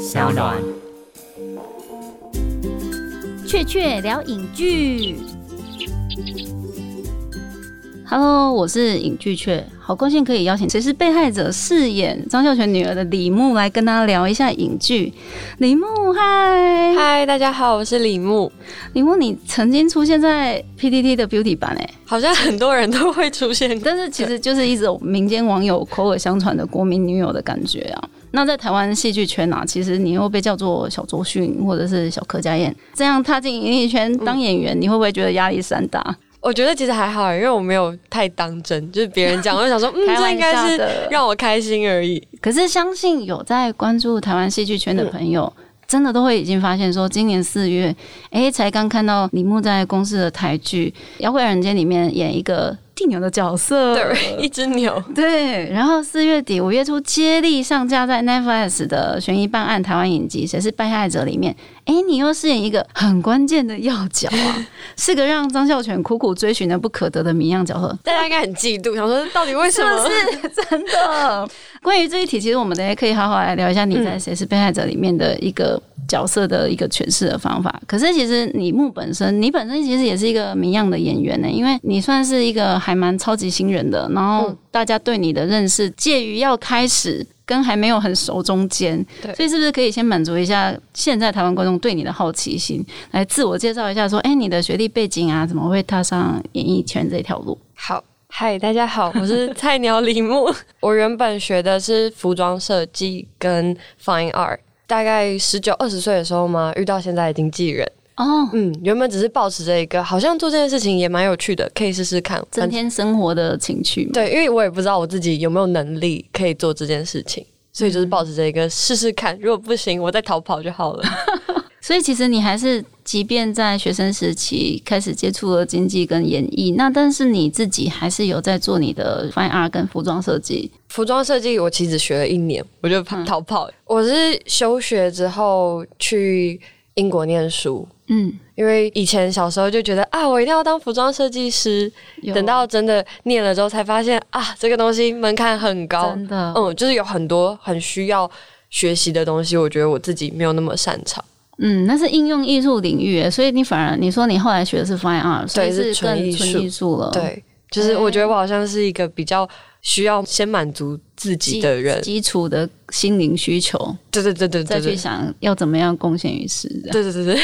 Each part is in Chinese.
小暖。雀雀聊影剧，Hello，我是影剧雀，好高兴可以邀请谁是被害者饰演张孝全女儿的李牧来跟大家聊一下影剧。李牧，嗨嗨，大家好，我是李牧。李牧，你曾经出现在 PTT 的 Beauty 版诶，好像很多人都会出现，但是其实就是一种民间网友口耳相传的国民女友的感觉啊。那在台湾戏剧圈啊，其实你又被叫做小周迅或者是小柯佳燕，这样踏进演艺圈当演员，你会不会觉得压力山大？我觉得其实还好，因为我没有太当真，就是别人讲，我就想说，嗯，这应该是让我开心而已。可是相信有在关注台湾戏剧圈的朋友，真的都会已经发现说，今年四月，哎，才刚看到李牧在公司的台剧《妖怪人间》里面演一个。犀牛的角色，对，一只牛，对。然后四月底五月初接力上架在 Netflix 的悬疑办案台湾影集《谁是被害者》里面，哎，你又饰演一个很关键的要角啊，是个让张孝全苦苦追寻的不可得的谜样角色。大家应该很嫉妒，想说到底为什么？是真的。关于这一题，其实我们等下可以好好来聊一下你在《谁是被害者》里面的一个。角色的一个诠释的方法，可是其实你木本身，你本身其实也是一个谜样的演员呢，因为你算是一个还蛮超级新人的，然后大家对你的认识介于要开始跟还没有很熟中间，所以是不是可以先满足一下现在台湾观众对你的好奇心，来自我介绍一下，说，哎，你的学历背景啊，怎么会踏上演艺圈这条路？好，嗨，大家好，我是菜鸟李牧，我原本学的是服装设计跟 Fine Art。大概十九二十岁的时候嘛，遇到现在的经纪人哦，嗯，原本只是保持着一个，好像做这件事情也蛮有趣的，可以试试看，增添生活的情趣。对，因为我也不知道我自己有没有能力可以做这件事情，所以就是保持着一个试试看，如果不行，我再逃跑就好了。所以其实你还是，即便在学生时期开始接触了经济跟演艺，那但是你自己还是有在做你的 fine art 跟服装设计。服装设计我其实学了一年，我就逃跑。我是休学之后去英国念书，嗯，因为以前小时候就觉得啊，我一定要当服装设计师。等到真的念了之后，才发现啊，这个东西门槛很高，真的，嗯，就是有很多很需要学习的东西，我觉得我自己没有那么擅长。嗯，那是应用艺术领域，所以你反而你说你后来学的是 fine art，所以是纯艺术了。对，就是我觉得我好像是一个比较需要先满足自己的人，基础的心灵需求。对对对对，再去想要怎么样贡献于世。对对对对，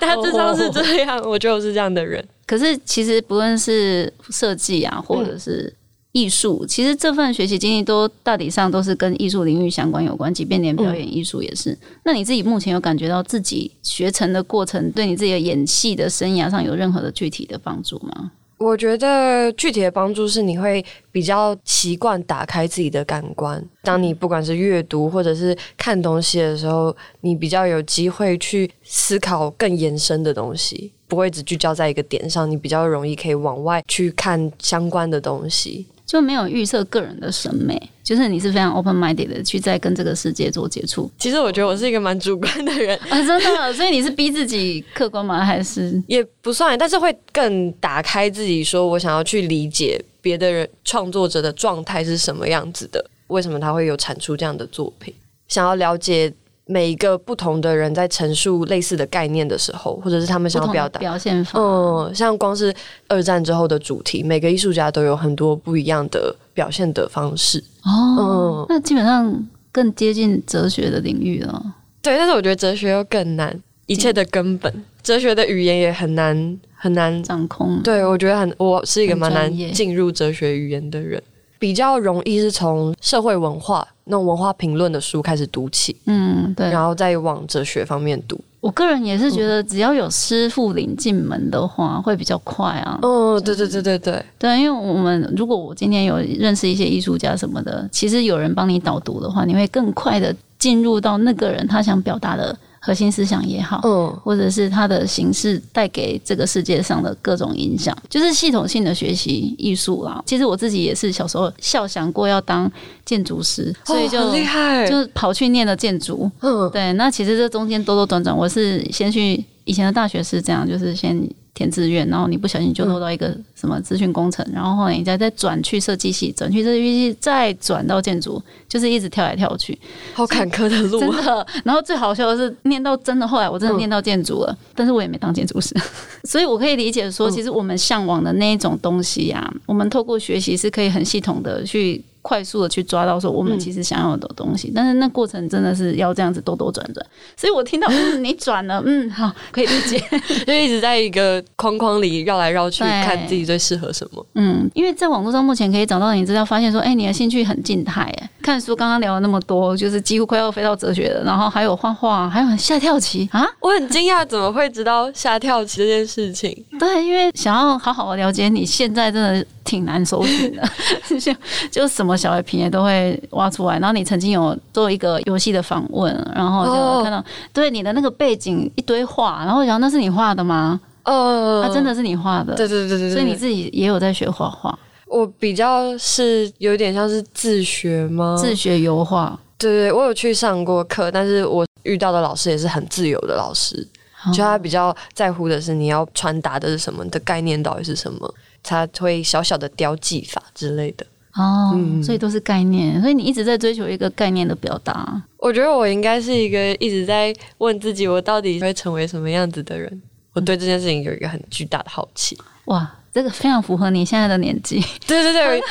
大致上是这样。我觉得我是这样的人。可是其实不论是设计啊，或者是。艺术其实这份学习经历都大体上都是跟艺术领域相关有关，即便连表演艺术也是。那你自己目前有感觉到自己学成的过程，对你自己的演戏的生涯上有任何的具体的帮助吗？我觉得具体的帮助是你会比较习惯打开自己的感官。当你不管是阅读或者是看东西的时候，你比较有机会去思考更延伸的东西，不会只聚焦在一个点上。你比较容易可以往外去看相关的东西。就没有预设个人的审美，就是你是非常 open minded 的去在跟这个世界做接触。其实我觉得我是一个蛮主观的人 啊，真的。所以你是逼自己客观吗？还是也不算，但是会更打开自己，说我想要去理解别的人创作者的状态是什么样子的，为什么他会有产出这样的作品，想要了解。每一个不同的人在陈述类似的概念的时候，或者是他们想要表达表现方，嗯，像光是二战之后的主题，每个艺术家都有很多不一样的表现的方式。哦，那基本上更接近哲学的领域了。对，但是我觉得哲学又更难，一切的根本，哲学的语言也很难很难掌控。对，我觉得很，我是一个蛮难进入哲学语言的人。比较容易是从社会文化那种文化评论的书开始读起，嗯，对，然后再往哲学方面读。我个人也是觉得，只要有师傅领进门的话，会比较快啊。哦，对对对对对，对，因为我们如果我今天有认识一些艺术家什么的，其实有人帮你导读的话，你会更快的进入到那个人他想表达的。核心思想也好，嗯，或者是它的形式带给这个世界上的各种影响，就是系统性的学习艺术啦。其实我自己也是小时候笑想过要当建筑师，所以就厉害，就跑去念了建筑。嗯，对。那其实这中间兜兜转转，我是先去以前的大学是这样，就是先填志愿，然后你不小心就落到一个什么资讯工程，然后后来你再再转去设计系，转去设计系，再转到建筑，就是一直跳来跳去，好坎坷的路啊。真的。然后最好笑的是，念到真的后来我真的嗯念到建筑了，但是我也没当建筑师，所以我可以理解说，其实我们向往的那一种东西呀、我们透过学习是可以很系统的去。快速的去抓到说我们其实想要的东西，但是那过程真的是要这样子兜兜转转，所以我听到嗯你转了嗯好可以理解，就一直在一个框框里绕来绕去，看自己最适合什么。嗯，因为在网络上目前可以找到你资料，发现说，哎、你的兴趣很静态，哎，看书刚刚聊了那么多，就是几乎快要飞到哲学了，然后还有画画，还有下跳棋啊，我很惊讶，怎么会知道下跳棋这件事情？对，因为想要好好的了解你，现在真的挺难搜寻的，就就什么小孩平也都会挖出来。然后你曾经有做一个游戏的访问，然后就哦看到、对你的那个背景一堆画，然后我想那是你画的吗？呃，啊，真的是你画的，对对对对对，所以你自己也有在学画画，我比较是有点像是自学吗？自学油画。对对，我有去上过课，但是我遇到的老师也是很自由的老师，就他比较在乎的是你要传达的是什么，你的概念到底是什么，他会小小的雕技法之类的。哦，嗯所以都是概念，所以你一直在追求一个概念的表达。我觉得我应该是一个一直在问自己，我到底会成为什么样子的人。我对这件事情有一个很巨大的好奇。哇，这个非常符合你现在的年纪。对对对，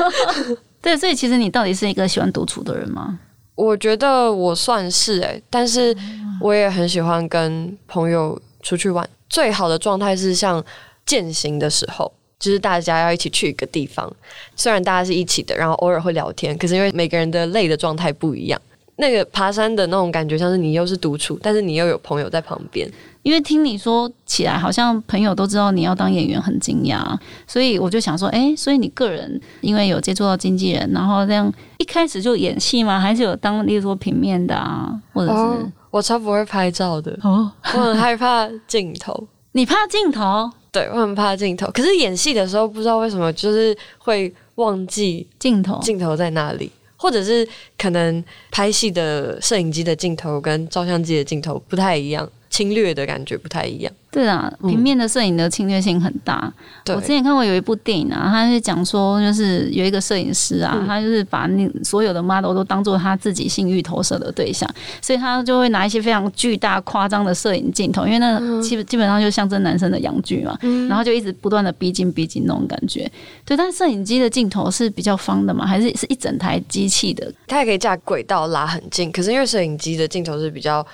对，所以其实你到底是一个喜欢独处的人吗？我觉得我算是诶、但是我也很喜欢跟朋友出去玩。最好的状态是像践行的时候，就是大家要一起去一个地方，虽然大家是一起的，然后偶尔会聊天，可是因为每个人的累的状态不一样。那个爬山的那种感觉，像是你又是独处，但是你又有朋友在旁边。因为听你说起来，好像朋友都知道你要当演员，很惊讶，所以我就想说，哎、所以你个人因为有接触到经纪人，然后这样一开始就演戏吗？还是有当，例如说平面的啊，或者是哦，我超不会拍照的，哦，我很害怕镜头。你怕镜头？对，我很怕镜头。可是演戏的时候，不知道为什么就是会忘记镜头镜头在哪里，或者是可能拍戏的摄影机的镜头跟照相机的镜头不太一样，侵略的感觉不太一样。对啊，平面的摄影的侵略性很大。对我之前看过有一部电影啊，他是讲说，就是有一个摄影师啊，嗯他就是把那所有的 model 都当做他自己性欲投射的对象，所以他就会拿一些非常巨大夸张的摄影镜头，因为那基本基本上就象征男生的阳具嘛，然后就一直不断的逼近逼近那种感觉。对，但是摄影机的镜头是比较方的嘛，还是是一整台机器的？它也可以架轨道拉很近，可是因为摄影机的镜头是比较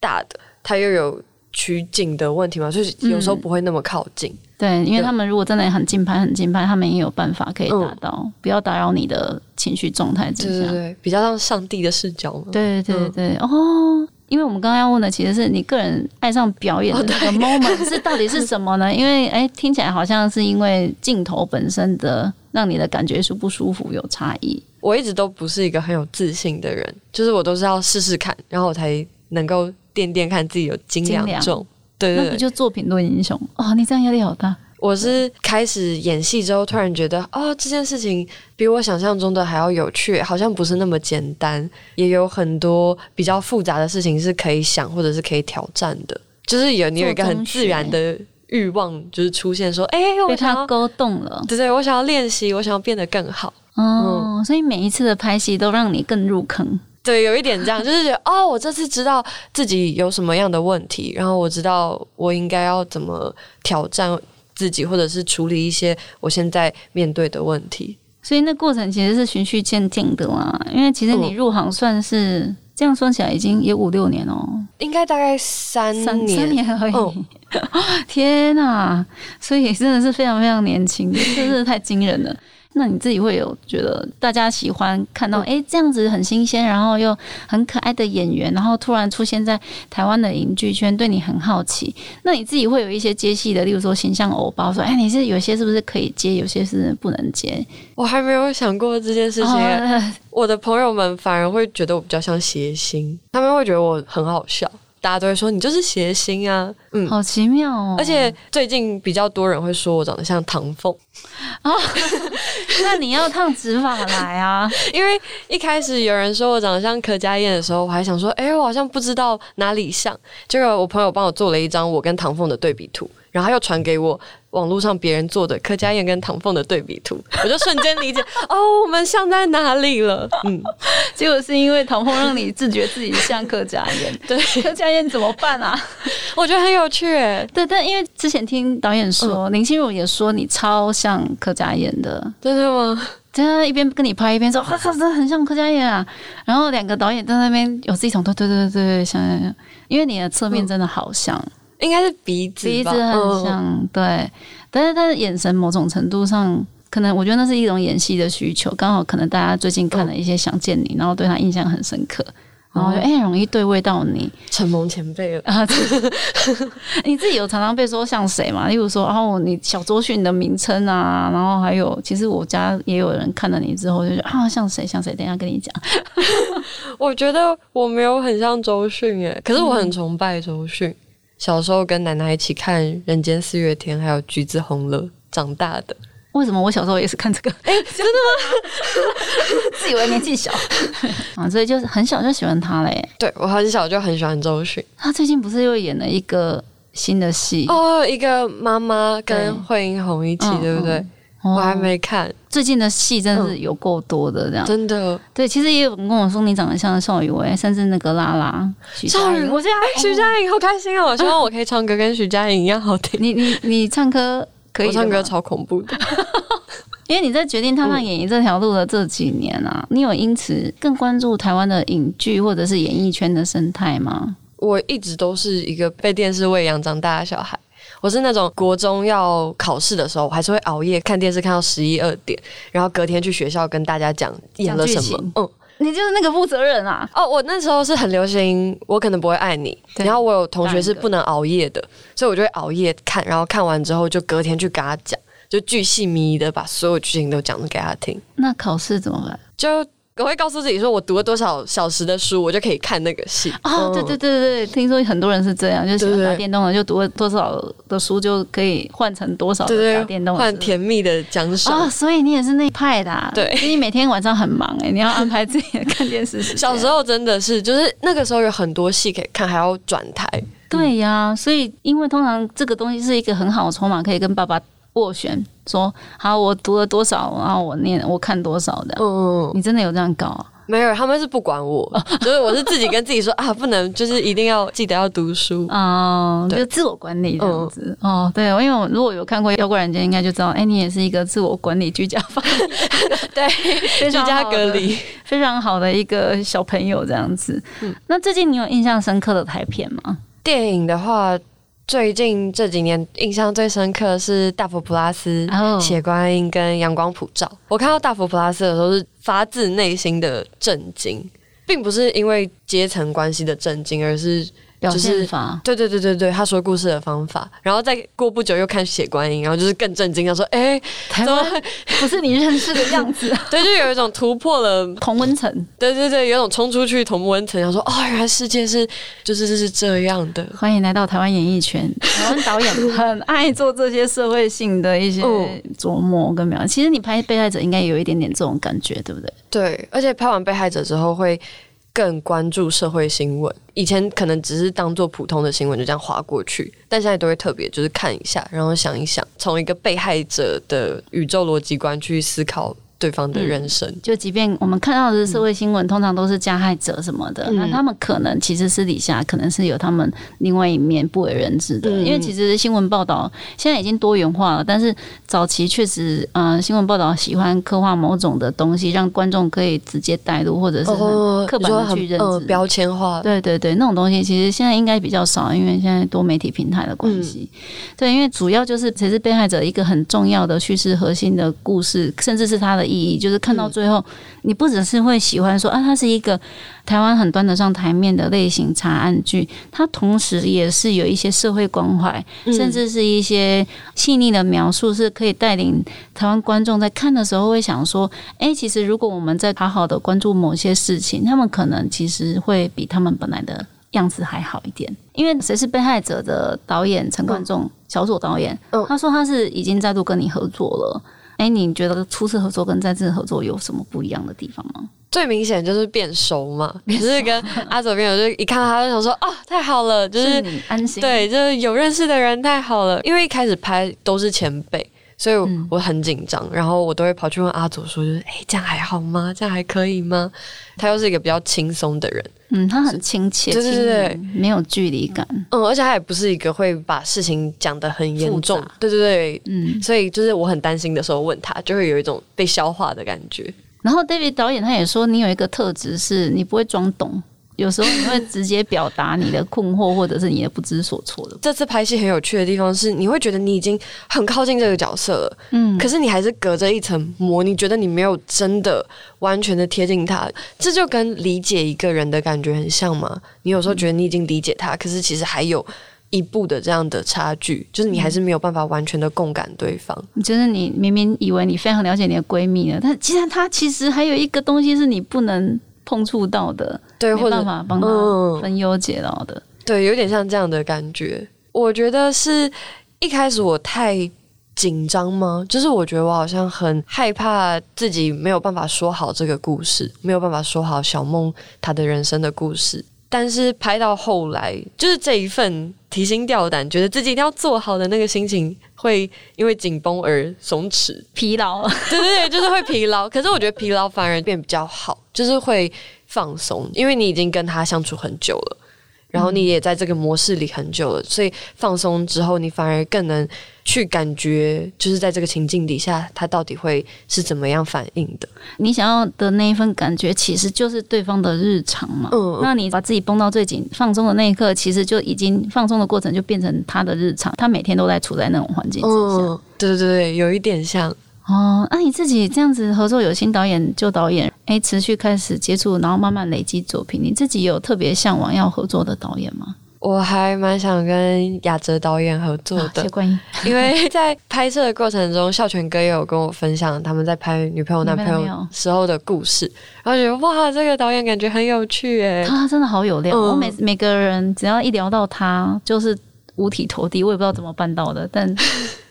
大的，它又有取景的问题嘛，就是有时候不会那么靠近。对，因为他们如果真的很近拍、很近拍，他们也有办法可以达嗯到，不要打扰你的情绪状态之下。对对对，比较像上帝的视角嘛。对对嗯对，哦，因为我们刚刚要问的其实是你个人爱上表演的哦那个 moment 是到底是什么呢？因为哎，听起来好像是因为镜头本身的让你的感觉舒不舒服有差异。我一直都不是一个很有自信的人，就是我都是要试试看，然后我才能够掂掂看自己有斤两重。对那不就作品论英雄哦？你这样压力好大。我是开始演戏之后，突然觉得哦，这件事情比我想象中的还要有趣，好像不是那么简单，也有很多比较复杂的事情是可以想或者是可以挑战的，就是有你有一个很自然的欲望，就是出现说，哎、我被，他勾动了对对，我想要练习，我想要变得更好。哦，所以每一次的拍戏都让你更入坑。对，有一点这样，就是觉得哦，我这次知道自己有什么样的问题，然后我知道我应该要怎么挑战自己，或者是处理一些我现在面对的问题。所以那过程其实是循序渐进的啦，因为其实你嗯入行算是、这样算起来已经也五六年哦，应该大概三三年，三年而已。嗯 天哪！所以真的是非常非常年轻，真的是太惊人了。那你自己会有觉得大家喜欢看到诶这样子很新鲜，然后又很可爱的演员，然后突然出现在台湾的影剧圈，对你很好奇。那你自己会有一些接戏的，例如说形象偶包，说哎你是有些是不是可以接，有些是不能接。我还没有想过这件事情。哦 我的朋友们反而会觉得我比较像谐星，他们会觉得我很好笑，大家都会说你就是谐星啊，嗯。好奇妙哦！而且最近比较多人会说我长得像唐凤，啊 那你要烫直发来啊！因为一开始有人说我长得像柯佳燕的时候，我还想说，哎、我好像不知道哪里像。结果我朋友帮我做了一张我跟唐凤的对比图，然后他又传给我网络上别人做的柯佳燕跟唐凤的对比图，我就瞬间理解哦，我们像在哪里了？嗯，结果是因为唐凤让你自觉自己像柯佳燕，对，柯佳燕怎么办啊？我觉得很有趣诶。对，但因为之前听导演说，林心如也说你超像柯佳燕的，真的吗？真的，一边跟你拍一边说，哇，真的很像柯佳燕啊。然后两个导演在那边有自己同对对对对对，像，因为你的侧面真的好像。应该是鼻子，鼻子很像，对，但是他的眼神某种程度上，可能我觉得那是一种演戏的需求，刚好可能大家最近看了一些《想见你》，然后对他印象很深刻，然后就哎容易对位到你，承蒙前辈了啊，你自己有常常被说像谁嘛？例如说，然后你小周迅的名称啊，然后还有，其实我家也有人看了你之后就觉得啊像谁像谁，等一下跟你讲。我觉得我没有很像周迅耶，可是我很崇拜周迅。小时候跟奶奶一起看《人间四月天》，还有《橘子红了》长大的。为什么我小时候也是看这个？哎，真的吗？自以为年纪小啊，所以就是很小就喜欢他嘞。对我很小就很喜欢周迅。他最近不是又演了一个新的戏哦，一个妈妈跟惠英红一起，对不对？我还没看最近的戏，真的是有够多的这样。真的，对，其实也有人跟我说你长得像邵雨薇，甚至那个拉拉徐佳莹。我现在徐佳莹好开心哦！我希望我可以唱歌跟徐佳莹一样好听。你你你唱歌可以？我唱歌超恐怖的，因为你在决定踏上演艺这条路的这几年啊，你有因此更关注台湾的影剧或者是演艺圈的生态吗？我一直都是一个被电视喂养长大的小孩。我是那种国中要考试的时候，我还是会熬夜看电视，看到十一二点，然后隔天去学校跟大家讲演了什么。嗯，你就是那个负责人啊。哦，我那时候是很流行，我可能不会爱你。然后我有同学是不能熬夜的，所以我就会熬夜看，然后看完之后就隔天去跟他讲，就巨细靡遗的把所有剧情都讲给他听。那考试怎么办？就。我会告诉自己说，我读了多少小时的书，我就可以看那个戏。哦，对对对对对，听说很多人是这样，就喜欢打电动的，就读了多少的书就可以换成多少的打电动，换甜蜜的奖赏。哦，所以你也是那一派的。啊对，所以你每天晚上很忙哎，你要安排自己的看电视时间。小时候真的是，就是那个时候有很多戏可以看，还要转台。对呀，所以因为通常这个东西是一个很好的筹码，可以跟爸爸。斡旋说好，我读了多少，然后我念我看多少的。嗯，你真的有这样搞？没有，他们是不管我，所以我是自己跟自己说啊，不能就是一定要记得要读书哦，就自我管理这样子哦。对，因为我如果有看过《妖怪人间》，应该就知道，哎，你也是一个自我管理、居家法，对，居家隔离非常好的一个小朋友这样子。那最近你有印象深刻的台片吗？电影的话。最近这几年印象最深刻是《大佛普拉斯》、《血观音》跟《阳光普照》。我看到《大佛普拉斯》的时候是发自内心的震惊，并不是因为阶层关系的震惊，而是。表现法，对对对对对，他说故事的方法，然后再过不久又看《血观音》，然后就是更震惊，他说：“哎，台湾不是你认识的样子。”对，就有一种突破了 同温层。对对对，有种冲出去同温层，然后说：“哦，原来世界是就是是这样的。”欢迎来到台湾演艺圈，台湾导演 很爱做这些社会性的一些琢磨跟描写。其实你拍《被害者》应该有一点点这种感觉，对不对？对，而且拍完《被害者》之后会。更关注社会新闻，以前可能只是当做普通的新闻就这样划过去，但现在都会特别就是看一下，然后想一想，从一个被害者的宇宙逻辑观去思考。对方的人生，就即便我们看到的社会新闻，通常都是加害者什么的，那他们可能其实私底下可能是有他们另外一面不为人知的。因为其实新闻报道现在已经多元化了，但是早期确实，嗯，新闻报道喜欢刻画某种的东西，让观众可以直接带入，或者是刻板的去认知、标签化。对对对，那种东西其实现在应该比较少，因为现在多媒体平台的关系。对，因为主要就是谁是被害者一个很重要的叙事核心的故事，甚至是他的。意义就是看到最后，你不只是会喜欢说啊，它是一个台湾很端得上台面的类型查案剧，它同时也是有一些社会关怀，甚至是一些细腻的描述，是可以带领台湾观众在看的时候会想说，哎，其实如果我们在好好的关注某些事情，他们可能其实会比他们本来的样子还好一点。因为谁是被害者的导演陈冠众小左导演，他说他是已经再度跟你合作了。哎，你觉得初次合作跟再次合作有什么不一样的地方吗？最明显就是变熟嘛，就是跟阿左边，我就一看到他就想说啊，太好了，就是你安心，对，就是有认识的人太好了。因为一开始拍都是前辈，所以我很紧张，然后我都会跑去问阿祖说，就是哎，这样还好吗？这样还可以吗？他又是一个比较轻松的人，嗯，他很亲切，对对对，没有距离感，嗯，而且他也不是一个会把事情讲得很严重，对对对，嗯，所以就是我很担心的时候问他，就会有一种被消化的感觉。然后 David 导演他也说，你有一个特质是你不会装懂，有时候你会直接表达你的困惑或者是你的不知所措的。这次拍戏很有趣的地方是，你会觉得你已经很靠近这个角色了，嗯，可是你还是隔着一层膜，你觉得你没有真的完全的贴近他。这就跟理解一个人的感觉很像嘛？你有时候觉得你已经理解他，可是其实还有。一步的这样的差距，就是你还是没有办法完全的共感对方。就是你明明以为你非常了解你的闺蜜了，但其实她其实还有一个东西是你不能碰触到的，对，没办法帮他分忧解劳的。对，有点像这样的感觉。我觉得是一开始我太紧张吗？就是我觉得我好像很害怕自己没有办法说好这个故事，没有办法说好小梦她的人生的故事。但是拍到后来，就是这一份提心吊胆，觉得自己一定要做好的那个心情，会因为紧绷而松弛、疲劳。对对对，就是会疲劳。可是我觉得疲劳反而变比较好，就是会放松，因为你已经跟他相处很久了。然后你也在这个模式里很久了，所以放松之后，你反而更能去感觉，就是在这个情境底下，他到底会是怎么样反应的。你想要的那一份感觉，其实就是对方的日常嘛。嗯，那你把自己绷到最紧，放松的那一刻，其实就已经放松的过程就变成他的日常，他每天都在处在那种环境之下。对对对，有一点像。哦，那你自己这样子合作有新导演、旧导演，哎，持续开始接触，然后慢慢累积作品，你自己有特别向往要合作的导演吗？我还蛮想跟亚哲导演合作的，因为 在拍摄的过程中，孝全哥也有跟我分享他们在拍女朋友、男朋友时候的故事，然后觉得哇，这个导演感觉很有趣哎，他真的好有料。我每每个人只要一聊到他，就是五体投地，我也不知道怎么办到的，但。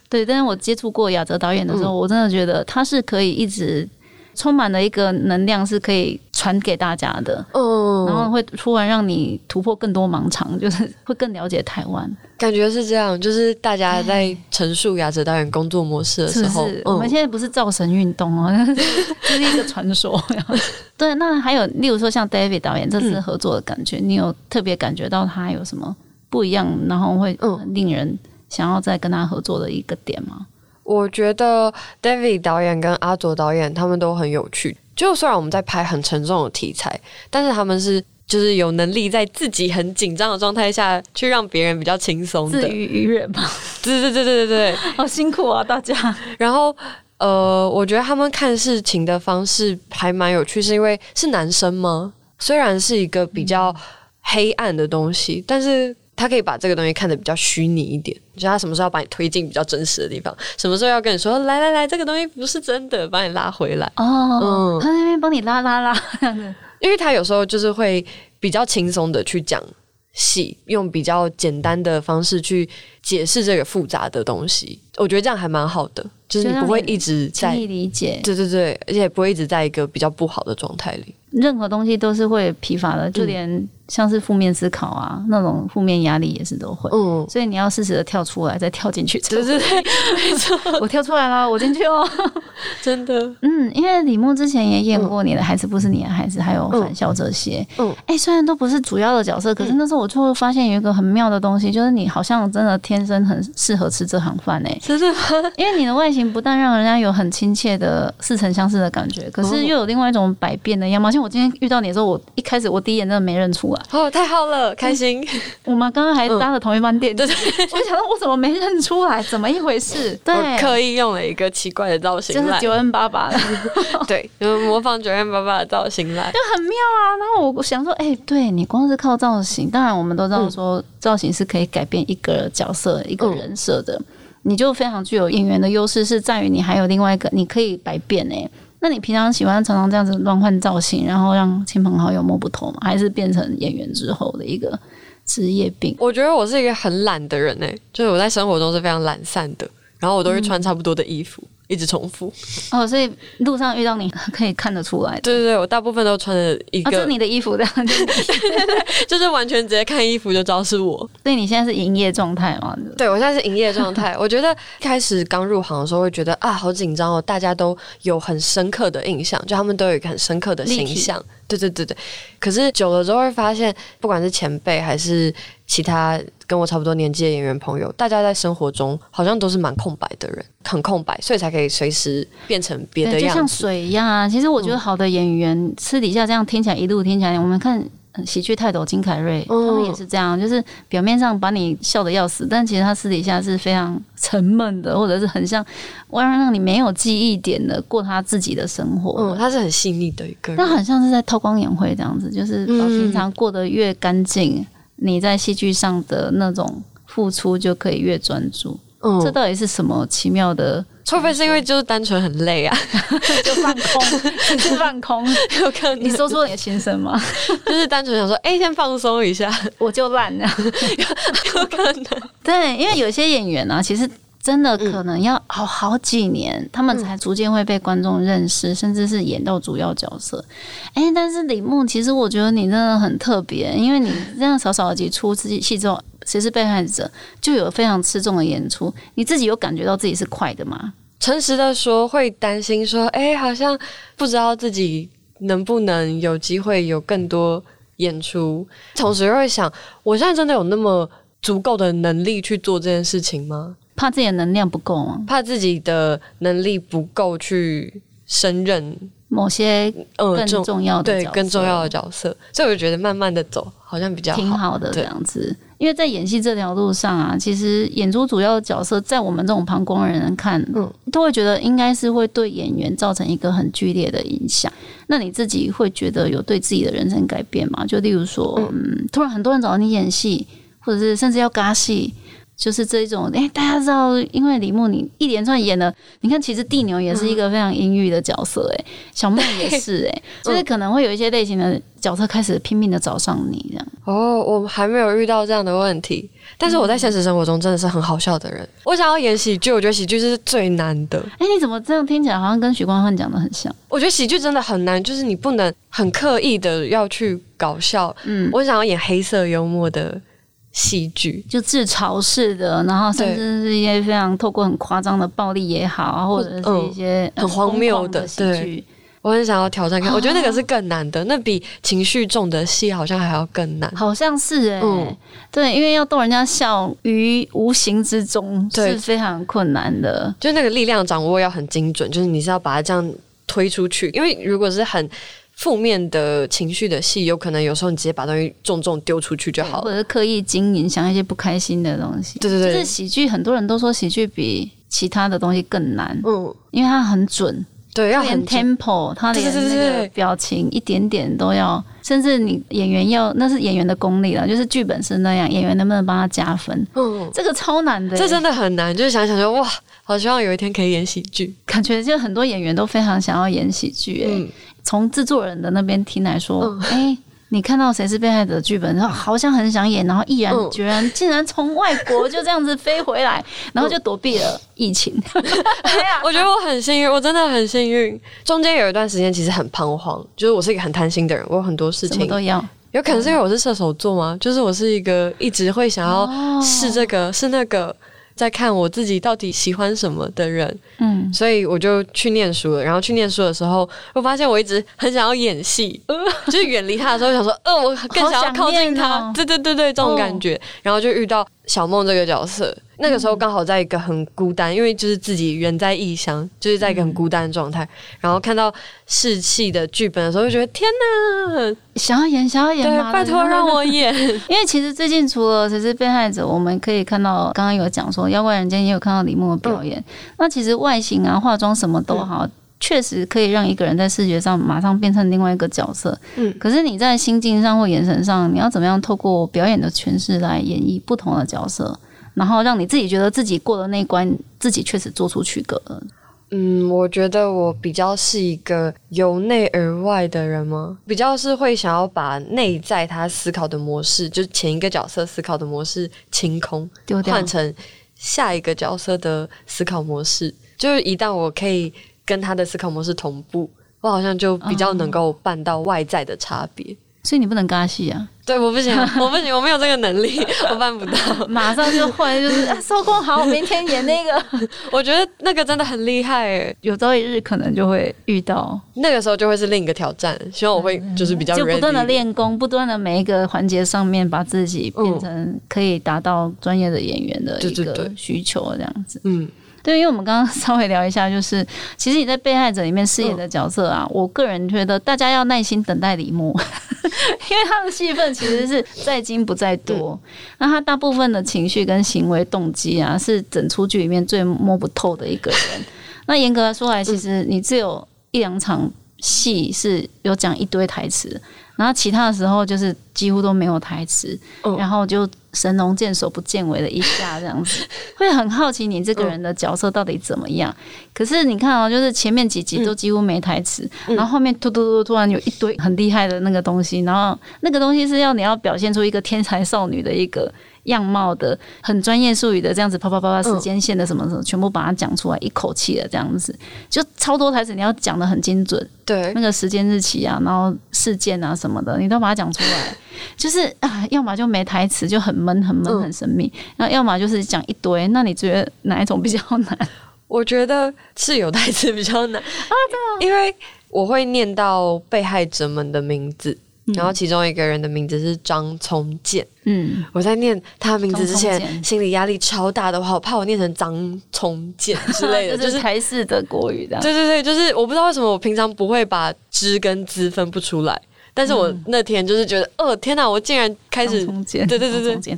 对，但是我接触过亚哲导演的时候，我真的觉得他是可以一直充满了一个能量，是可以传给大家的。嗯，然后会突然让你突破更多盲肠，就是会更了解台湾。感觉是这样，就是大家在陈述雅哲导演工作模式的时候，我们现在不是造神运动哦，这是一个传说。对，那还有例如说像 David 导演这次合作的感觉，你有特别感觉到他有什么不一样，然后会令人。想要再跟他合作的一个点吗？我觉得 David 导演跟阿佐导演他们都很有趣。就虽然我们在拍很沉重的题材，但是他们是就是有能力在自己很紧张的状态下去让别人比较轻松的自娱娱人嘛。对对对对对对，好辛苦啊大家。然后呃，我觉得他们看事情的方式还蛮有趣，是因为是男生吗？虽然是一个比较黑暗的东西，但是。他可以把这个东西看得比较虚拟一点，就他什么时候要把你推进比较真实的地方，什么时候要跟你说来来来，这个东西不是真的，把你拉回来。哦，嗯他那边帮你拉拉拉 因为他有时候就是会比较轻松的去讲戏，用比较简单的方式去解释这个复杂的东西，我觉得这样还蛮好的，就是你不会一直在理解，对对对，而且不会一直在一个比较不好的状态里。任何东西都是会疲乏的，就连。像是负面思考啊，那种负面压力也是都会，嗯，所以你要适时的跳出来，再跳进去。对对对，没错，我跳出来了，我进去哦，真的，嗯，因为李牧之前也演过你的孩子不是你的孩子，还有返校这些，嗯，哎，虽然都不是主要的角色，可是那时候我就会发现有一个很妙的东西，就是你好像真的天生很适合吃这行饭哎，真的，因为你的外形不但让人家有很亲切的似曾相识的感觉，可是又有另外一种百变的样貌。像我今天遇到你的时候，我一开始我第一眼真的没认出来。哦，太好了，开心！我们刚刚还搭了同一班电梯，我想到我怎么没认出来，怎么一回事？对，刻意用了一个奇怪的造型，就是九 N 八八的，对，模仿九 N 八八的造型来，就很妙啊。然后我想说，哎，对你光是靠造型，当然我们都知道说造型是可以改变一个角色、一个人设的，你就非常具有演员的优势，是在于你还有另外一个，你可以百变哎。那你平常喜欢常常这样子乱换造型，然后让亲朋好友摸不透吗？还是变成演员之后的一个职业病？我觉得我是一个很懒的人诶，就是我在生活中是非常懒散的，然后我都会穿差不多的衣服。一直重复。哦，所以路上遇到你可以看得出来。对对对，我大部分都穿着一个，是你的衣服的，就是你就是完全直接看衣服就知道是我。所以你现在是营业状态吗？对我现在是营业状态。我觉得开始刚入行的时候会觉得啊，好紧张哦，大家都有很深刻的印象，就他们都有一个很深刻的形象。对对对对。可是久了之后会发现，不管是前辈还是其他跟我差不多年纪的演员朋友，大家在生活中好像都是蛮空白的人，很空白，所以才可以随时变成别的对，就像。水一样啊。其实我觉得好的演员私底下这样听起来，一路听起来，我们看。呃喜剧泰斗金凯瑞，他嗯们也是这样，就是表面上把你笑得要死，但其实他私底下是非常沉闷的，或者是很像，我要让你没有记忆点的过他自己的生活。嗯，他是很细腻的一个那人。很像是在韬光养晦这样子，就是平常过得越干净，你在戏剧上的那种付出就可以越专注。嗯这到底是什么奇妙的？除非是因为就是单纯很累啊？就放空，只是放空。有可能你说出你的心声吗？就是单纯想说，哎、先放松一下，我就烂了。有可能。对，因为有些演员啊，其实真的可能要好好几年，他们才逐渐会被观众认识，甚至是演到主要角色。哎，但是李梦，其实我觉得你真的很特别，因为你这样少少的几出自己戏之后，谁是被害者，就有非常吃重的演出。你自己有感觉到自己是快的吗？诚实的说，会担心说，哎、好像不知道自己能不能有机会有更多演出，同时又会想，我现在真的有那么足够的能力去做这件事情吗？怕自己的能量不够吗？怕自己的能力不够去胜任，某些呃，更重要的对更重要的角色，所以我觉得慢慢的走好像比较挺好。的这样子。因为在演戏这条路上啊，其实演出主要的角色，在我们这种旁观人看，嗯都会觉得应该是会对演员造成一个很剧烈的影响。那你自己会觉得有对自己的人生改变吗？就例如说，嗯，突然很多人找到你演戏，或者是甚至要尬戏。就是这一种，哎、大家知道，因为李牧你一连串演的，你看，其实地牛也是一个非常阴郁的角色、哎、小梦也是、哎，就是可能会有一些类型的角色开始拼命的找上你，这样。哦，我们还没有遇到这样的问题，但是我在现实生活中真的是很好笑的人。我想要演喜剧，我觉得喜剧是最难的。哎、你怎么这样听起来好像跟许光汉讲的很像？我觉得喜剧真的很难，就是你不能很刻意的要去搞笑。嗯，我想要演黑色幽默的戏剧，就自嘲式的，然后甚至是一些非常透过很夸张的暴力也好啊，或者是一些很荒谬的的喜剧。我很想要挑战看。我觉得那个是更难的，那比情绪重的戏好像还要更难。好像是哎、嗯对，因为要逗人家笑于无形之中是非常困难的。就那个力量掌握要很精准，就是你是要把它这样推出去。因为如果是很负面的情绪的戏，有可能有时候你直接把东西重重丢出去就好了。或者是刻意经营，想一些不开心的东西。对对对就是喜剧，很多人都说喜剧比其他的东西更难，嗯，因为它很准，对，要很 tempo，它连那个表情一点点都要，甚至你演员要那是演员的功力了，就是剧本是那样，演员能不能帮他加分，嗯，这个超难的欸、这真的很难。就是想想说，哇，好希望有一天可以演喜剧。感觉就很多演员都非常想要演喜剧、欸，嗯，从制作人的那边听来说，嗯哎、你看到谁是被害者的剧本，然后好像很想演，然后毅然嗯决然，竟然从外国就这样子飞回来，然后就躲避了疫情。我觉得我很幸运，我真的很幸运。中间有一段时间其实很彷徨，就是我是一个很贪心的人，我有很多事情，都要，有可能是因为我是射手座吗？就是我是一个一直会想要试这个、试那个，在看我自己到底喜欢什么的人，嗯，所以我就去念书了。然后去念书的时候，我发现我一直很想要演戏，呃，就是远离他的时候想说，呃，我更想要靠近他。哦，对对对对，这种感觉。然后就遇到小梦这个角色，那个时候刚好在一个很孤单，因为就是自己远在异乡，就是在一个很孤单的状态。然后看到试戏的剧本的时候，就觉得天哪，想要演，想要演对，拜托让我演。因为其实最近除了谁是被害者，我们可以看到刚刚有讲说《妖怪人间》，也有看到李牧的表演。那其实外形啊、化妆什么都好，确实可以让一个人在视觉上马上变成另外一个角色。嗯可是你在心境上或眼神上，你要怎么样透过表演的诠释来演绎不同的角色，然后让你自己觉得自己过了那一关，自己确实做出区隔了。嗯，我觉得我比较是一个由内而外的人吗？比较是会想要把内在他思考的模式，就是前一个角色思考的模式清空，丢掉换成下一个角色的思考模式。就是一旦我可以跟他的思考模式同步，我好像就比较能够办到外在的差别。所以你不能跟他戏啊，对，我不行，我不行，我没有这个能力，我办不到。马上就换，就是啊收工好，明天演那个。我觉得那个真的很厉害，有朝一日可能就会遇到，那个时候就会是另一个挑战。希望我会就是比较就不断的练功，不断的每一个环节上面把自己变成可以达到专业的演员的一个需求，这样子。嗯，对，因为我们刚刚 稍微聊一下，就是其实你在被害者里面饰演的角色啊，我个人觉得大家要耐心等待李牧，因为他的戏份其实是在精不在多，那他大部分的情绪跟行为动机啊，是整出剧里面最摸不透的一个人。那严格来说来，其实你只有一两场戏是有讲一堆台词，然后其他的时候就是几乎都没有台词，嗯然后就神龙见首不见尾的一下这样子，会很好奇你这个人的角色到底怎么样。可是你看啊，就是前面几集都几乎没台词，然后后面突突突突然有一堆很厉害的那个东西，然后那个东西是要你要表现出一个天才少女的一个。样貌的很专业术语的这样子啪啪啪啪时间线的什么什么，全部把它讲出来，一口气的这样子，就超多台词，你要讲的很精准，对那，个时间日期啊，然后事件啊什么的，你都把它讲出来。就是啊，要么就没台词，就很闷、很闷、嗯很神秘；然后要么就是讲一堆。那你觉得哪一种比较难？我觉得是有台词比较难啊，因为我会念到被害者们的名字。然后其中一个人的名字是张聪健，嗯，我在念他的名字之前，心理压力超大的话，我好怕我念成张聪健之类的，就 就是是台式的国语的。对对对，就是我不知道为什么我平常不会把之跟资分不出来，但是我那天就是觉得，哦天哪，我竟然开始对对对对。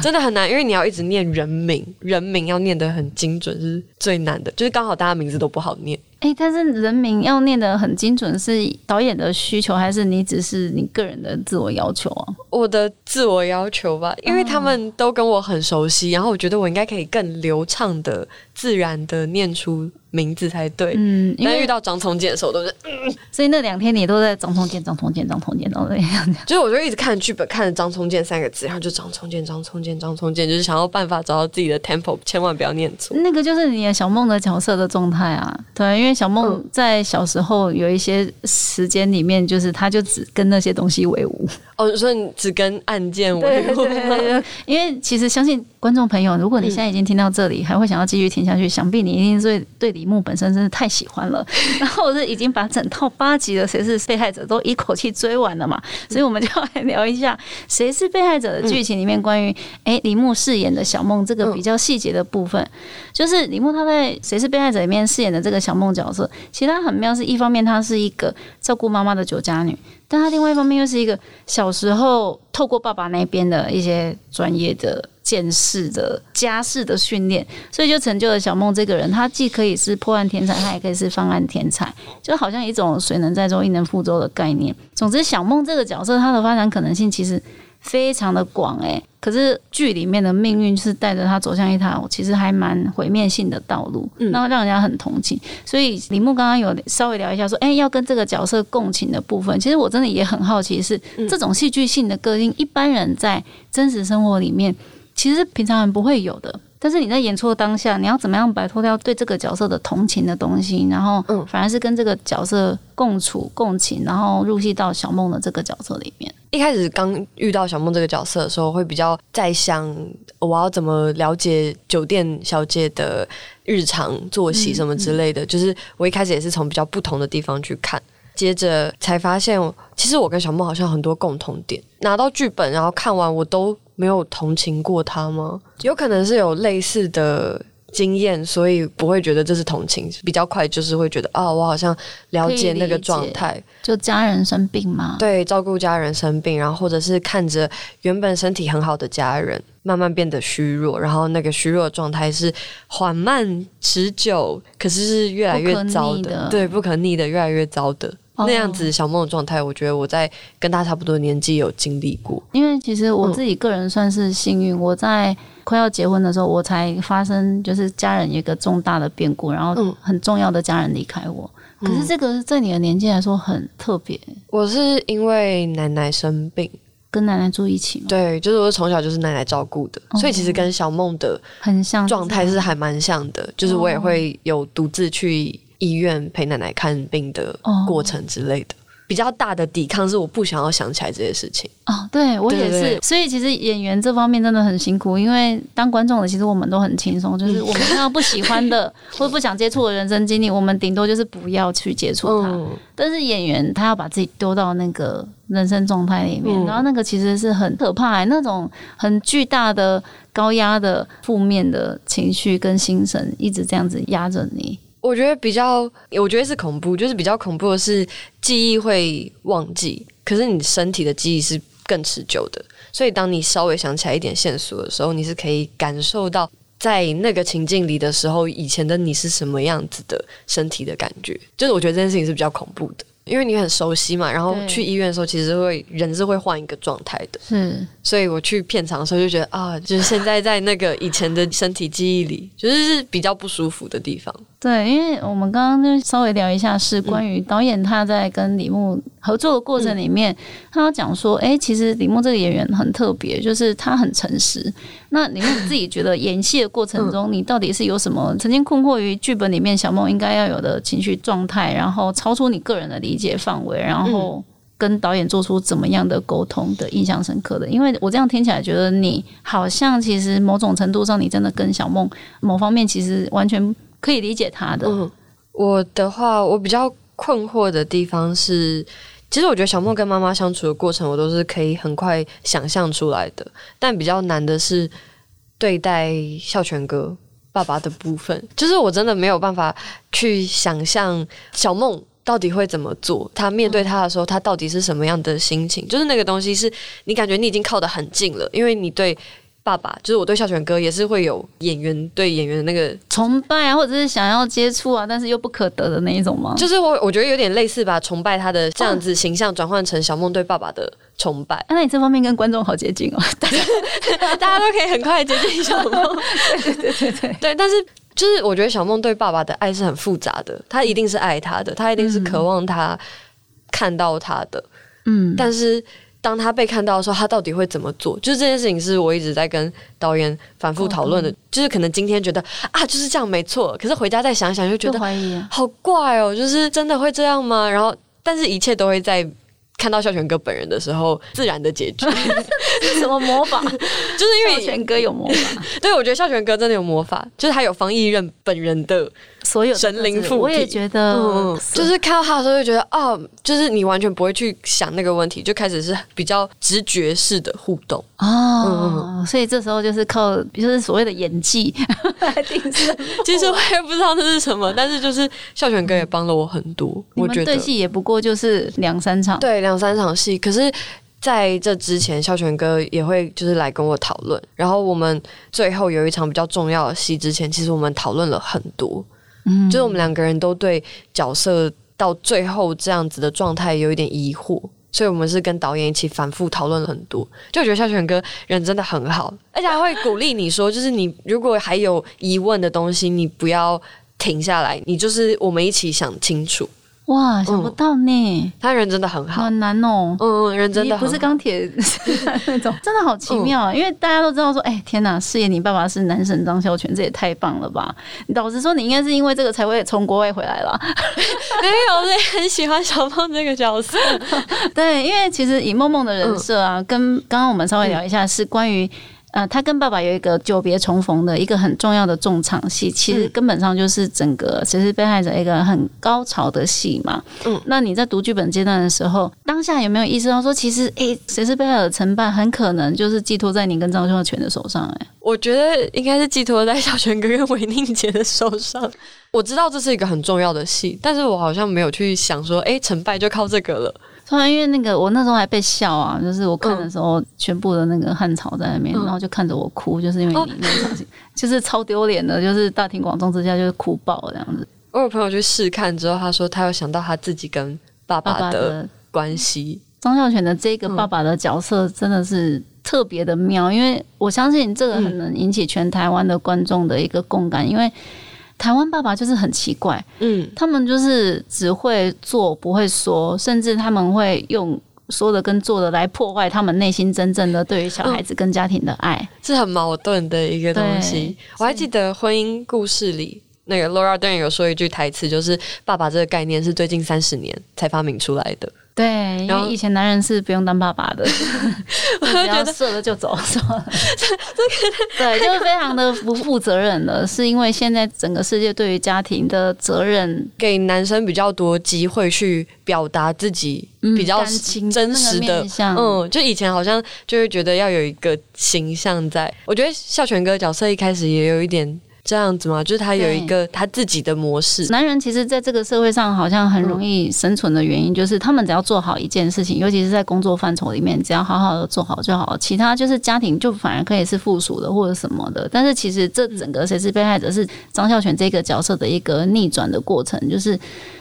真的很难，因为你要一直念人名，人名要念得很精准是最难的，就是刚好大家名字都不好念。哎、但是人名要念得很精准，是导演的需求，还是你只是你个人的自我要求啊？我的自我要求吧，因为他们都跟我很熟悉，然后我觉得我应该可以更流畅的、自然的念出名字才对。嗯，因为但遇到张聪健的时候，都是，嗯所以那两天你都在张从健、张从健、张通健，都这样。就是我就一直看剧本，看着张聪健三个字，然后就张聪健、张聪健、张聪健，就是想要办法找到自己的 tempo，千万不要念错。那个就是你的小梦的角色的状态啊，对，因为小梦嗯。在小时候有一些时间里面，就是他就只跟那些东西为伍，哦，所以你只跟案件为伍。因为其实相信观众朋友，如果你现在已经听到这里，还会想要继续听下去，想必你一定是对对李牧本身真的太喜欢了，然后是已经把整套八集的《谁是被害者》都一口气追完了嘛，所以我们就要来聊一下《谁是被害者》的剧情里面关于哎李牧饰演的小梦这个比较细节的部分，就是李牧他在《谁是被害者》里面饰演的这个小梦角色，其实他很妙，是一方面他是一个照顾妈妈的酒家女，但他另外一方面又是一个小时候透过爸爸那边的一些专业的见识的家事的训练，所以就成就了小梦这个人。他既可以是破案天才，他也可以是方案天才，就好像一种水能载舟，亦能覆舟的概念。总之，小梦这个角色，他的发展可能性其实非常的广诶、可是剧里面的命运是带着他走向一条其实还蛮毁灭性的道路，那让人家很同情。所以李牧刚刚有稍微聊一下说，哎、要跟这个角色共情的部分，其实我真的也很好奇是，这种戏剧性的个性，一般人在真实生活里面其实平常人不会有的。但是你在演出的当下，你要怎么样摆脱掉对这个角色的同情的东西，然后嗯反而是跟这个角色共处共情，然后入戏到小梦的这个角色里面。一开始刚遇到小梦这个角色的时候，会比较在想我要怎么了解酒店小姐的日常作息什么之类的。就是我一开始也是从比较不同的地方去看，接着才发现，其实我跟小梦好像很多共同点。拿到剧本，然后看完，我都没有同情过他吗？有可能是有类似的。经验，所以不会觉得这是同情，比较快就是会觉得啊，我好像了解那个状态，就家人生病嘛，对，照顾家人生病，然后或者是看着原本身体很好的家人慢慢变得虚弱，然后那个虚弱的状态是缓慢持久，可是是越来越糟的对，不可逆的，越来越糟的。哦。那样子小梦的状态，我觉得我在跟他差不多的年纪有经历过。因为其实我自己个人算是幸运，我在快要结婚的时候，我才发生就是家人一个重大的变故，然后嗯。很重要的家人离开我。可是这个在你的年纪来说很特别，我是因为奶奶生病，跟奶奶住一起吗？对，就是我从小就是奶奶照顾的，所以其实跟小梦的很像状态是还蛮像的，就是我也会有独自去医院陪奶奶看病的过程之类的。比较大的抵抗是我不想要想起来这些事情。哦，对我也是，所以其实演员这方面真的很辛苦，因为当观众的其实我们都很轻松，就是我们看到不喜欢的 或者不想接触的人生经历，我们顶多就是不要去接触它。但是演员他要把自己丢到那个人生状态里面，然后那个其实是很可怕，那种很巨大的高压的负面的情绪跟心神一直这样子压着你。我觉得比较，我觉得是恐怖，就是比较恐怖的是记忆会忘记，可是你身体的记忆是更持久的。所以当你稍微想起来一点线索的时候，你是可以感受到在那个情境里的时候，以前的你是什么样子的身体的感觉。就是我觉得这件事情是比较恐怖的。因为你很熟悉嘛，然后去医院的时候，其实会人是会换一个状态的。嗯，所以我去片场的时候就觉得啊，就是现在在那个以前的身体记忆里，就是是比较不舒服的地方。对，因为我们刚刚就稍微聊一下，是关于导演他在跟李牧合作的过程里面，他要讲说，哎，其实李牧这个演员很特别，就是他很诚实。那李牧自己觉得演戏的过程中，你到底是有什么曾经困惑于剧本里面小梦应该要有的情绪状态，然后超出你个人的理解范围，然后跟导演做出怎么样的沟通的印象深刻的？因为我这样听起来觉得你好像其实某种程度上，你真的跟小梦某方面其实完全。可以理解他的。嗯，我的话，我比较困惑的地方是，其实我觉得小梦跟妈妈相处的过程，我都是可以很快想象出来的。但比较难的是对待孝全哥爸爸的部分，就是我真的没有办法去想象小梦到底会怎么做。他面对他的时候，他到底是什么样的心情？就是那个东西，是你感觉你已经靠得很近了，因为你对。爸爸就是我对孝全哥也是会有演员对演员的那个崇拜啊，或者是想要接触啊，但是又不可得的那一种吗？就是我我觉得有点类似把崇拜他的这样子形象转换成小梦对爸爸的崇拜。那你这方面跟观众好接近哦，大 家大家都可以很快接近小梦。对对对对对，但是就是我觉得小梦对爸爸的爱是很复杂的，他一定是爱他的，他一定是渴望他看到他的，嗯，但是。当他被看到的时候，他到底会怎么做？就是这件事情是我一直在跟导演反复讨论的。就是可能今天觉得啊，就是这样没错，可是回家再想想，就觉得好怪哦，就是真的会这样吗？然后，但是一切都会在。看到孝全哥本人的时候，自然的结局。什么魔法？就是因为孝全哥有魔法。对，我觉得孝全哥真的有魔法，就是他有方毅任本人的所有神灵附体。我也觉得，就是看到他的时候就觉得，哦，就是你完全不会去想那个问题，就开始是比较直觉式的互动。哦，所以这时候就是靠，就是所谓的演技来定制。其实我也不知道这是什么，但是就是孝全哥也帮了我很多。我觉得对戏也不过就是两三场，对两三场戏。可是在这之前，孝全哥也会就是来跟我讨论。然后我们最后有一场比较重要的戏之前，其实我们讨论了很多。嗯，就是我们两个人都对角色到最后这样子的状态有一点疑惑。所以我们是跟导演一起反复讨论了很多，就觉得孝全哥人真的很好，而且还会鼓励你说，就是你如果还有疑问的东西，你不要停下来，你就是我们一起想清楚。哇，想不到呢！他人真的很好，很难哦。嗯，人真的不是钢铁那种，真的好奇妙啊！因为大家都知道说，哎，天哪，饰演你爸爸是男神张孝全，这也太棒了吧！老实说，你应该是因为这个才会从国外回来了。没有，我很喜欢小胖这个角色。对，因为其实以梦梦的人设啊，跟刚刚我们稍微聊一下，是关于。呃，他跟爸爸有一个久别重逢的一个很重要的重场戏，其实根本上就是整个谁是被害者一个很高潮的戏嘛。嗯，那你在读剧本阶段的时候，当下有没有意识到说，其实诶，谁是被害者成败很可能就是寄托在你跟张孝全的手上？哎，我觉得应该是寄托在小泉哥跟韦宁杰的手上。我知道这是一个很重要的戏，但是我好像没有去想说，哎，成败就靠这个了。突然，因为那个我那时候还被笑啊，就是我看的时候，全部的那个汉朝在那边，然后就看着我哭，就是因为你那场戏，就是超丢脸的，就是大庭广众之下就是哭爆这样子。我有朋友去试看之后，他说他有想到他自己跟爸爸的关系。张孝全的这个爸爸的角色真的是特别的妙，因为我相信这个很能引起全台湾的观众的一个共感，因为。台湾爸爸就是很奇怪，嗯，他们就是只会做不会说，甚至他们会用说的跟做的来破坏他们内心真正的对于小孩子跟家庭的爱，是很矛盾的一个东西。我还记得婚姻故事里。那个 Laura Dern 有说一句台词，就是“爸爸”这个概念是最近三十年才发明出来的。对，因为以前男人是不用当爸爸的，我 觉得射了就走，是吗？对，就是非常的不负责任的，是因为现在整个世界对于家庭的责任，给男生比较多机会去表达自己比较真实的，嗯，就以前好像就会觉得要有一个形象，在我觉得孝全哥角色一开始也有一点。这样子吗？就是他有一个他自己的模式。男人其实在这个社会上好像很容易生存的原因，就是他们只要做好一件事情，尤其是在工作范畴里面，只要好好的做好就好了。其他就是家庭就反而可以是附属的或者什么的。但是其实这整个谁是被害者是张孝全这个角色的一个逆转的过程，就是。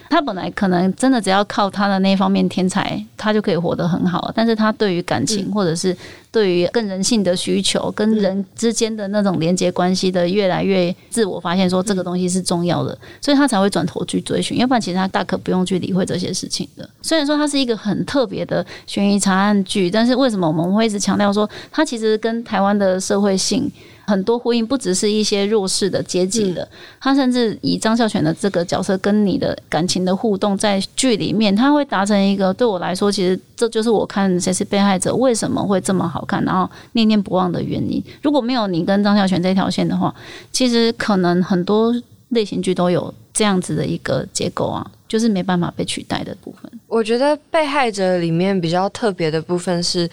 他本来可能真的只要靠他的那方面天才，他就可以活得很好。但是他对于感情，或者是对于更人性的需求，跟人之间的那种连接关系的越来越自我发现，说这个东西是重要的，所以他才会转头去追寻。要不然，其实他大可不用去理会这些事情的。虽然说它是一个很特别的悬疑查案剧，但是为什么我们会一直强调说，它其实跟台湾的社会性？很多呼应不只是一些弱势的阶级的，他甚至以张孝全的这个角色跟你的感情的互动，在剧里面他会达成一个对我来说，其实这就是我看谁是被害者为什么会这么好看，然后念念不忘的原因。如果没有你跟张孝全这条线的话，其实可能很多类型剧都有这样子的一个结构啊，就是没办法被取代的部分。我觉得被害者里面比较特别的部分是。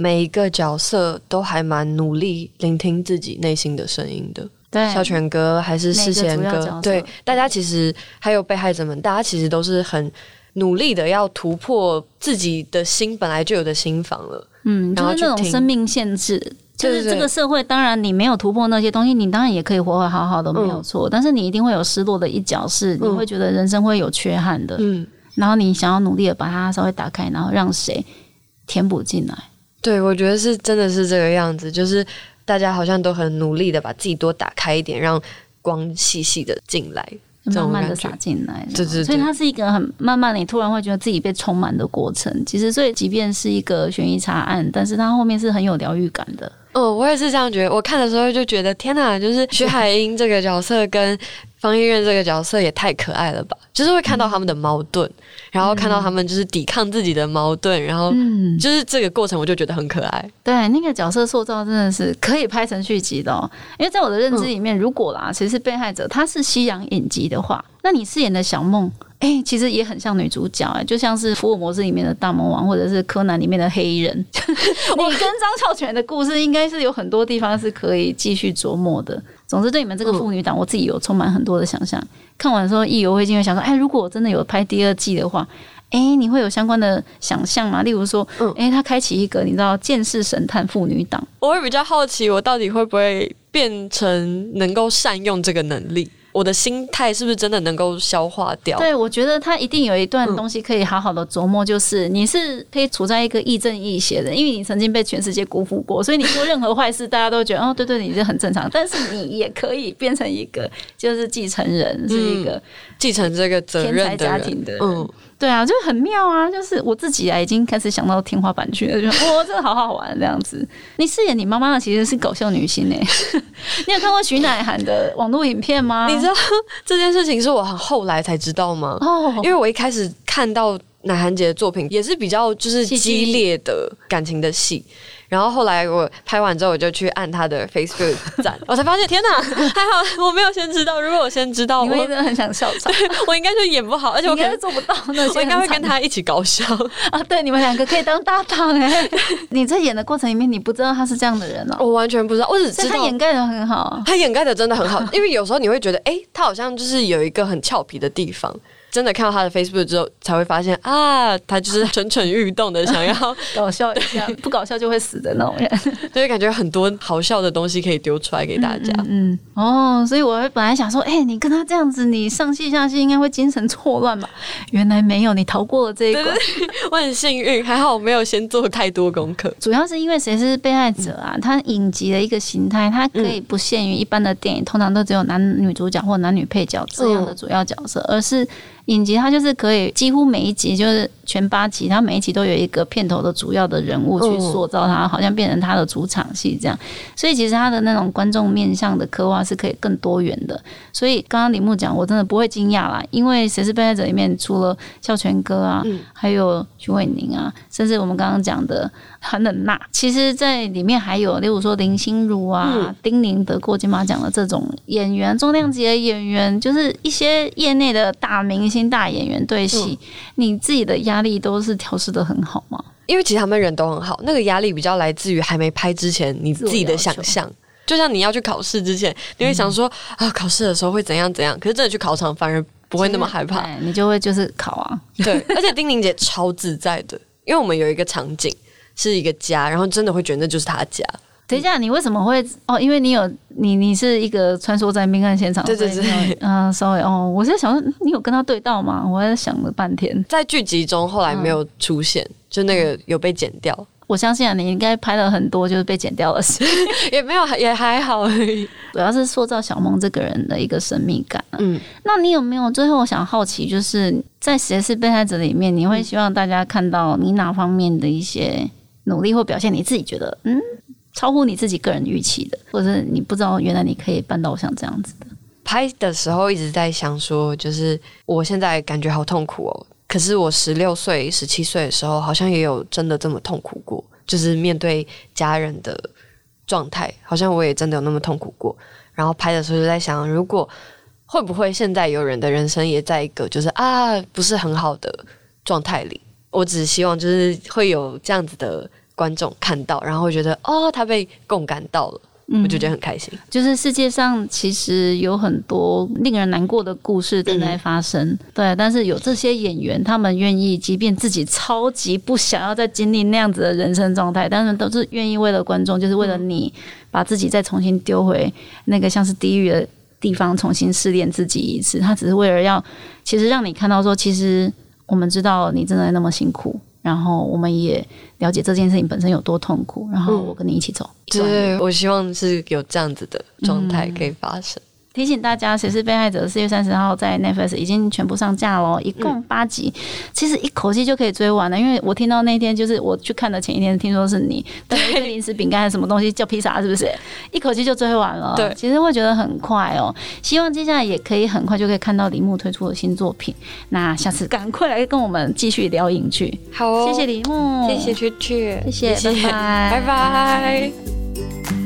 每一个角色都还蛮努力聆听自己内心的声音的，对，小泉哥还是世贤哥，对，大家其实还有被害者们，大家其实都是很努力的要突破自己的心本来就有的心房了，嗯，就是那种生命限制，就是这个社会，当然你没有突破那些东西，你当然也可以活得好好的，没有错，但是你一定会有失落的一角，是你会觉得人生会有缺憾的，嗯，然后你想要努力的把它稍微打开，然后让谁填补进来。对，我觉得是真的是这个样子，就是大家好像都很努力的把自己多打开一点，让光细细的进来，慢慢的洒进来。对对，所以它是一个很慢慢的，你突然会觉得自己被充满的过程。其实，所以即便是一个悬疑查案，但是它后面是很有疗愈感的。哦，我也是这样觉得。我看的时候就觉得，天哪，就是徐海英这个角色跟方医院这个角色也太可爱了吧！就是会看到他们的矛盾。然后看到他们就是抵抗自己的矛盾，然后就是这个过程，我就觉得很可爱。对，那个角色塑造真的是可以拍成续集的哦。因为在我的认知里面，如果啦，其实被害者他是西洋影集的话，那你饰演的小梦，哎，其实也很像女主角哎，就像是福尔摩斯里面的大魔王，或者是柯南里面的黑衣人。你跟张孝全的故事，应该是有很多地方是可以继续琢磨的。总之，对你们这个妇女党，我自己有充满很多的想象。看完之后，意犹未尽，会想说：哎，如果我真的有拍第二季的话，哎，你会有相关的想象吗？例如说，哎，他开启一个你知道剑士神探妇女党，我会比较好奇，我到底会不会变成能够善用这个能力。我的心态是不是真的能够消化掉？对，我觉得他一定有一段东西可以好好的琢磨，就是你是可以处在一个亦正亦邪的，因为你曾经被全世界辜负过，所以你做任何坏事，大家都觉得哦，对对，你是很正常。但是你也可以变成一个就是继承人，是一个继承这个责任的家庭的人。对啊，就很妙啊！就是我自己啊，已经开始想到天花板去了，就哇，真 的好好玩这样子。你饰演你妈妈的其实是搞笑女星哎，你有看过徐乃涵的网络影片吗？你知道 这件事情是我很后来才知道吗？哦，因为我一开始看到乃涵姐的作品也是比较就是激烈的感情的戏。然后后来我拍完之后，我就去按他的 Facebook 赞，我才发现天哪，还好我没有先知道。如果我先知道，我真的很想笑场，我应该就演不好，而且我应该做不到那些。我应该会跟他一起搞笑啊！对，你们两个可以当搭档哎。你在演的过程里面，你不知道他是这样的人哦。我完全不知道，我只知道他掩盖的很好，他掩盖的真的很好。因为有时候你会觉得，哎，他好像就是有一个很俏皮的地方。真的看到他的 Facebook 之后，才会发现啊，他就是蠢蠢欲动的，想要 搞笑一下，不搞笑就会死的那种人，所以感觉很多好笑的东西可以丢出来给大家。嗯，哦，所以我本来想说，哎，你跟他这样子，你上戏下戏应该会精神错乱吧？原来没有，你逃过了这一关，我很幸运，还好我没有先做太多功课。主要是因为谁是被害者啊？他影集的一个形态，它可以不限于一般的电影，通常都只有男女主角或男女配角这样的主要角色，而是。影集它就是可以几乎每一集就是全八集，它每一集都有一个片头的主要的人物去塑造它，好像变成它的主场戏这样。所以其实它的那种观众面向的刻画是可以更多元的。所以刚刚李牧讲，我真的不会惊讶啦，因为《谁是被害者》里面除了孝全哥啊，还有徐伟宁啊，甚至我们刚刚讲的韩冷娜，其实在里面还有，例如说林心如啊、丁宁得过金马奖的这种演员，重量级的演员，就是一些业内的大明星、大演员对戏，你自己的压力都是调试的很好吗？因为其实他们人都很好，那个压力比较来自于还没拍之前你自己的想象。就像你要去考试之前，你会想说啊，考试的时候会怎样怎样，可是真的去考场反而不会那么害怕，你就会就是考啊。对，而且丁玲姐超自在的，因为我们有一个场景是一个家，然后真的会觉得那就是她家。等一下，你为什么会哦？因为你有你，你是一个穿梭在命案现场，对对对，嗯，稍微哦，我在想说，你有跟他对到吗？我在想了半天，在剧集中后来没有出现，就那个有被剪掉。我相信啊，你应该拍了很多就是被剪掉的事，也没有，也还好而已。主要是塑造小梦这个人的一个神秘感。嗯，那你有没有最后我想好奇，就是在《谁是被害者》里面，你会希望大家看到你哪方面的一些努力或表现？你自己觉得嗯，超乎你自己个人预期的，或者是你不知道原来你可以办到像这样子的？拍的时候一直在想说，就是我现在感觉好痛苦哦。可是我十六岁、十七岁的时候，好像也有真的这么痛苦过，就是面对家人的状态，好像我也真的有那么痛苦过。然后拍的时候就在想，如果会不会现在有人的人生也在一个就是啊不是很好的状态里？我只希望就是会有这样子的观众看到，然后会觉得哦，他被共感到了。我就觉得很开心。就是世界上其实有很多令人难过的故事正在发生，对。但是有这些演员，他们愿意，即便自己超级不想要再经历那样子的人生状态，但是都是愿意为了观众，就是为了你，把自己再重新丢回那个像是地狱的地方，重新试炼自己一次。他只是为了要，其实让你看到说，其实我们知道你真的那么辛苦。然后我们也了解这件事情本身有多痛苦，然后我跟你一起走。对，我希望是有这样子的状态可以发生。提醒大家，谁是被害者？四月三十号在 Netflix 已经全部上架喽，一共八集，其实一口气就可以追完了。因为我听到那天就是我去看的前一天，听说是你带一个零食饼干什么东西叫披萨，是不是？一口气就追完了。对，其实会觉得很快哦。希望接下来也可以很快就可以看到李牧推出的新作品。那下次赶快来跟我们继续聊影剧。好，谢谢李牧，谢谢雀雀，谢谢，拜拜，拜拜。